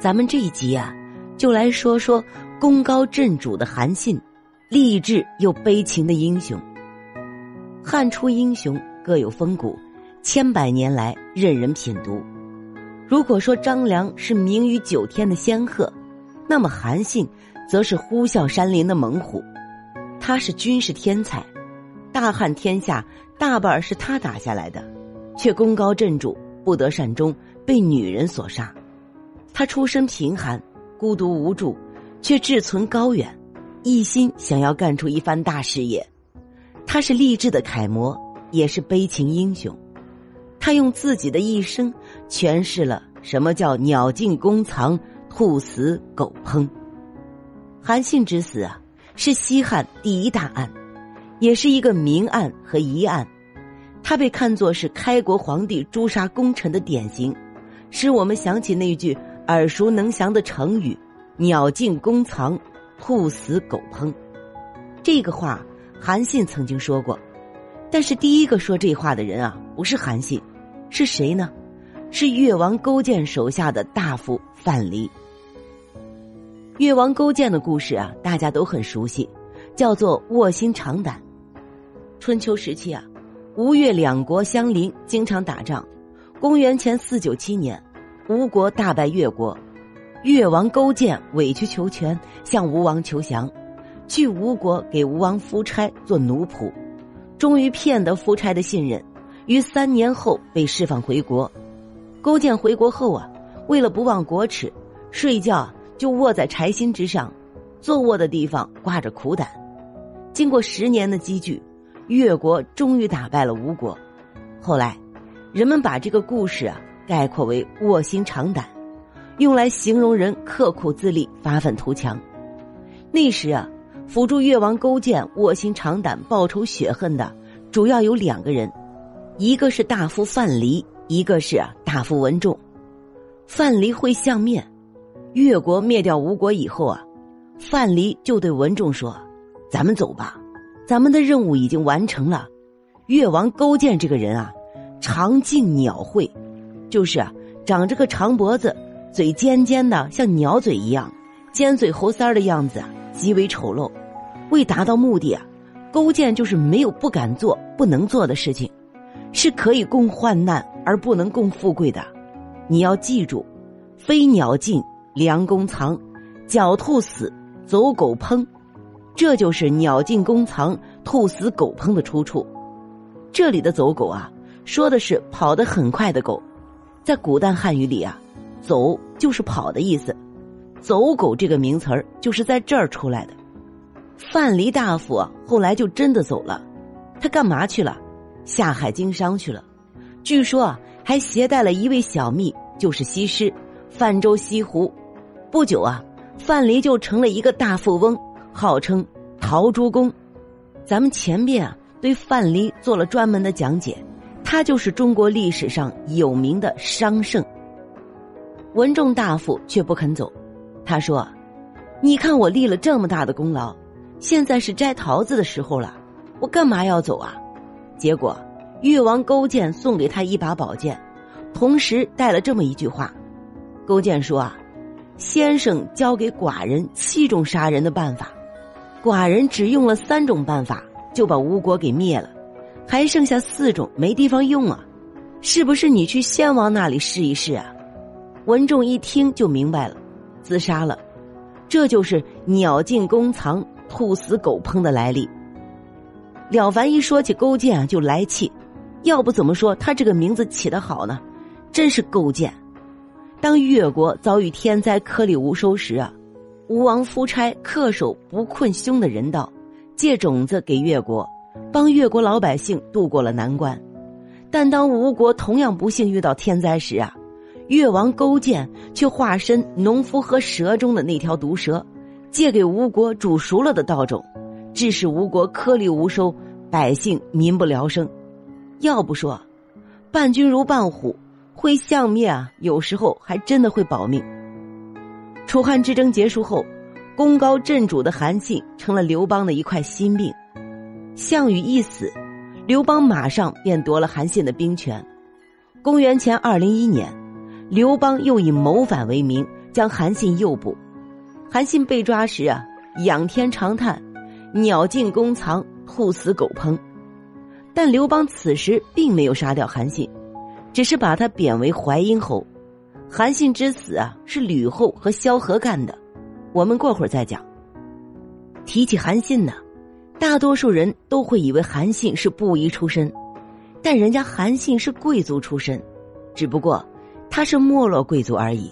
咱们这一集啊，就来说说功高震主的韩信，励志又悲情的英雄。汉初英雄各有风骨，千百年来任人品读。如果说张良是名于九天的仙鹤，那么韩信则是呼啸山林的猛虎。他是军事天才，大汉天下大半是他打下来的，却功高震主，不得善终，被女人所杀。他出身贫寒，孤独无助，却志存高远，一心想要干出一番大事业。他是励志的楷模，也是悲情英雄。他用自己的一生诠释了什么叫“鸟尽弓藏，兔死狗烹”。韩信之死啊，是西汉第一大案，也是一个明案和疑案。他被看作是开国皇帝诛杀功臣的典型，使我们想起那句。耳熟能详的成语“鸟尽弓藏，兔死狗烹”，这个话韩信曾经说过。但是第一个说这话的人啊，不是韩信，是谁呢？是越王勾践手下的大夫范蠡。越王勾践的故事啊，大家都很熟悉，叫做卧薪尝胆。春秋时期啊，吴越两国相邻，经常打仗。公元前四九七年。吴国大败越国，越王勾践委曲求全，向吴王求降，去吴国给吴王夫差做奴仆，终于骗得夫差的信任，于三年后被释放回国。勾践回国后啊，为了不忘国耻，睡觉就卧在柴薪之上，坐卧的地方挂着苦胆。经过十年的积聚，越国终于打败了吴国。后来，人们把这个故事啊。概括为卧薪尝胆，用来形容人刻苦自立、发愤图强。那时啊，辅助越王勾践卧薪尝胆、报仇雪恨的，主要有两个人，一个是大夫范蠡，一个是大夫文仲。范蠡会相面，越国灭掉吴国以后啊，范蠡就对文仲说：“咱们走吧，咱们的任务已经完成了。越王勾践这个人啊，长进鸟会。”就是啊，长着个长脖子，嘴尖尖的，像鸟嘴一样，尖嘴猴腮的样子，极为丑陋。为达到目的啊，勾践就是没有不敢做、不能做的事情，是可以共患难而不能共富贵的。你要记住，飞鸟尽，良弓藏；狡兔死，走狗烹。这就是“鸟尽弓藏，兔死狗烹”的出处。这里的“走狗”啊，说的是跑得很快的狗。在古代汉语里啊，“走”就是跑的意思，“走狗”这个名词儿就是在这儿出来的。范蠡大夫后来就真的走了，他干嘛去了？下海经商去了。据说啊，还携带了一位小秘，就是西施，泛舟西湖。不久啊，范蠡就成了一个大富翁，号称陶朱公。咱们前边啊，对范蠡做了专门的讲解。他就是中国历史上有名的商圣。文仲大夫却不肯走，他说：“你看我立了这么大的功劳，现在是摘桃子的时候了，我干嘛要走啊？”结果越王勾践送给他一把宝剑，同时带了这么一句话：“勾践说啊，先生教给寡人七种杀人的办法，寡人只用了三种办法，就把吴国给灭了。”还剩下四种没地方用啊，是不是你去先王那里试一试啊？文仲一听就明白了，自杀了，这就是“鸟尽弓藏，兔死狗烹”的来历。了凡一说起勾践啊，就来气，要不怎么说他这个名字起得好呢？真是勾践。当越国遭遇天灾颗粒无收时啊，吴王夫差恪守不困凶的人道，借种子给越国。帮越国老百姓渡过了难关，但当吴国同样不幸遇到天灾时啊，越王勾践却化身农夫和蛇中的那条毒蛇，借给吴国煮熟了的稻种，致使吴国颗粒无收，百姓民不聊生。要不说，伴君如伴虎，会相灭啊，有时候还真的会保命。楚汉之争结束后，功高震主的韩信成了刘邦的一块心病。项羽一死，刘邦马上便夺了韩信的兵权。公元前二零一年，刘邦又以谋反为名，将韩信诱捕。韩信被抓时啊，仰天长叹：“鸟尽弓藏，兔死狗烹。”但刘邦此时并没有杀掉韩信，只是把他贬为淮阴侯。韩信之死啊，是吕后和萧何干的。我们过会儿再讲。提起韩信呢，大多数人都会以为韩信是布衣出身，但人家韩信是贵族出身，只不过他是没落贵族而已。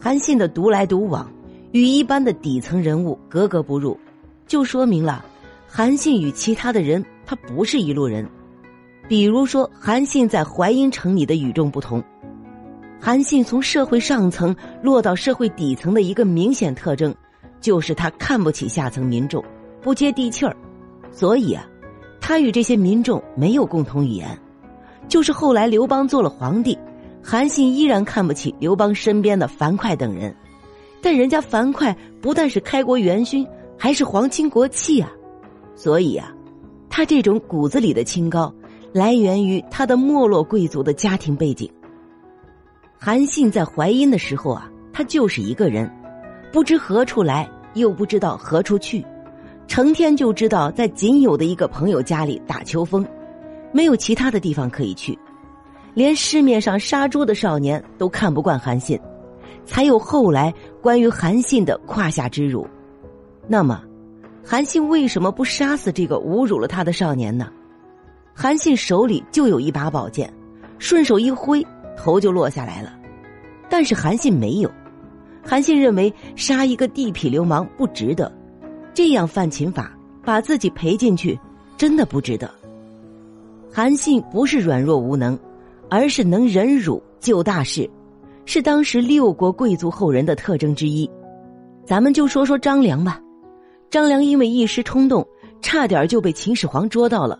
韩信的独来独往，与一般的底层人物格格不入，就说明了韩信与其他的人他不是一路人。比如说，韩信在淮阴城里的与众不同。韩信从社会上层落到社会底层的一个明显特征，就是他看不起下层民众，不接地气儿，所以啊，他与这些民众没有共同语言。就是后来刘邦做了皇帝，韩信依然看不起刘邦身边的樊哙等人，但人家樊哙不但是开国元勋，还是皇亲国戚啊，所以啊，他这种骨子里的清高，来源于他的没落贵族的家庭背景。韩信在淮阴的时候啊，他就是一个人，不知何处来，又不知道何处去，成天就知道在仅有的一个朋友家里打秋风，没有其他的地方可以去，连市面上杀猪的少年都看不惯韩信，才有后来关于韩信的胯下之辱。那么，韩信为什么不杀死这个侮辱了他的少年呢？韩信手里就有一把宝剑，顺手一挥。头就落下来了，但是韩信没有。韩信认为杀一个地痞流氓不值得，这样犯秦法，把自己赔进去，真的不值得。韩信不是软弱无能，而是能忍辱救大事，是当时六国贵族后人的特征之一。咱们就说说张良吧。张良因为一时冲动，差点就被秦始皇捉到了，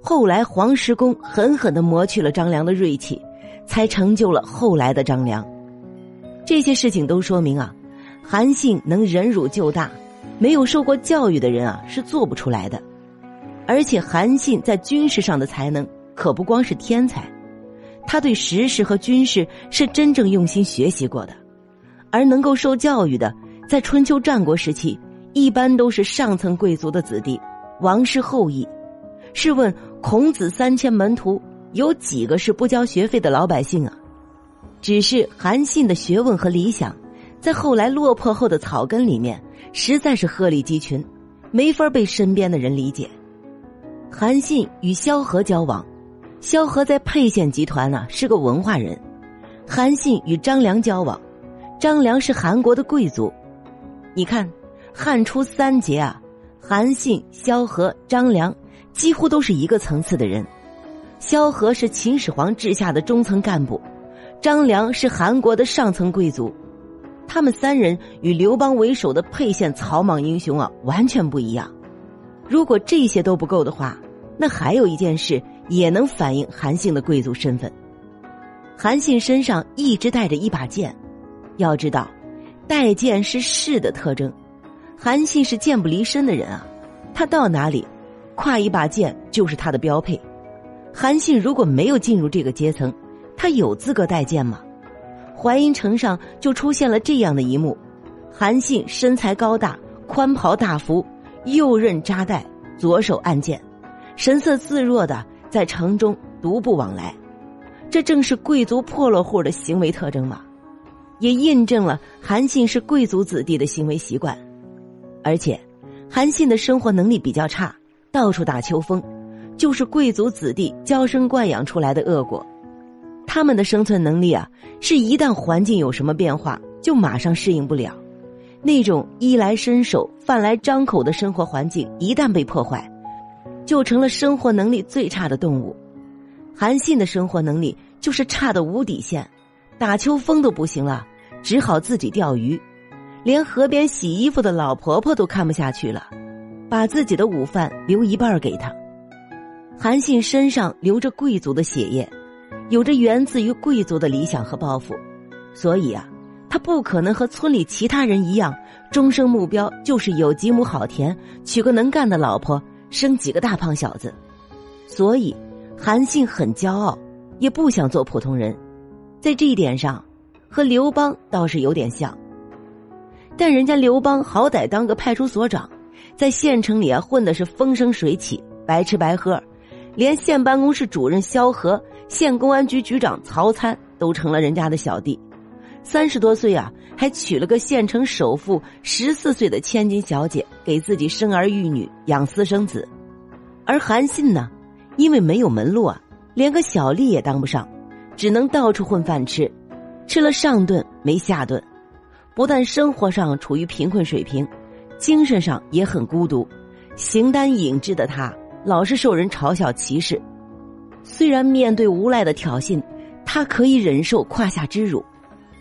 后来黄石公狠狠的磨去了张良的锐气。才成就了后来的张良。这些事情都说明啊，韩信能忍辱救大，没有受过教育的人啊是做不出来的。而且韩信在军事上的才能可不光是天才，他对时事和军事是真正用心学习过的。而能够受教育的，在春秋战国时期，一般都是上层贵族的子弟，王室后裔。试问孔子三千门徒。有几个是不交学费的老百姓啊？只是韩信的学问和理想，在后来落魄后的草根里面，实在是鹤立鸡群，没法被身边的人理解。韩信与萧何交往，萧何在沛县集团呢是个文化人；韩信与张良交往，张良是韩国的贵族。你看，汉初三杰啊，韩信、萧何、张良，几乎都是一个层次的人。萧何是秦始皇治下的中层干部，张良是韩国的上层贵族，他们三人与刘邦为首的沛县草莽英雄啊完全不一样。如果这些都不够的话，那还有一件事也能反映韩信的贵族身份。韩信身上一直带着一把剑，要知道，带剑是士的特征，韩信是剑不离身的人啊，他到哪里，挎一把剑就是他的标配。韩信如果没有进入这个阶层，他有资格带剑吗？淮阴城上就出现了这样的一幕：韩信身材高大，宽袍大服，右刃扎带，左手按剑，神色自若的在城中独步往来。这正是贵族破落户的行为特征嘛？也印证了韩信是贵族子弟的行为习惯。而且，韩信的生活能力比较差，到处打秋风。就是贵族子弟娇生惯养出来的恶果，他们的生存能力啊，是一旦环境有什么变化，就马上适应不了。那种衣来伸手、饭来张口的生活环境一旦被破坏，就成了生活能力最差的动物。韩信的生活能力就是差的无底线，打秋风都不行了，只好自己钓鱼，连河边洗衣服的老婆婆都看不下去了，把自己的午饭留一半给他。韩信身上流着贵族的血液，有着源自于贵族的理想和抱负，所以啊，他不可能和村里其他人一样，终生目标就是有几亩好田，娶个能干的老婆，生几个大胖小子。所以，韩信很骄傲，也不想做普通人，在这一点上，和刘邦倒是有点像。但人家刘邦好歹当个派出所长，在县城里啊混的是风生水起，白吃白喝，连县办公室主任萧何、县公安局局长曹参都成了人家的小弟。三十多岁啊，还娶了个县城首富十四岁的千金小姐，给自己生儿育女、养私生子。而韩信呢，因为没有门路啊，连个小吏也当不上，只能到处混饭吃，吃了上顿没下顿，不但生活上处于贫困水平，精神上也很孤独，形单影只的他老是受人嘲笑歧视。虽然面对无赖的挑衅，他可以忍受胯下之辱。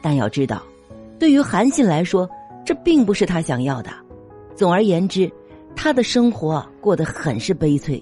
但要知道，对于韩信来说，这并不是他想要的。总而言之，他的生活过得很是悲催。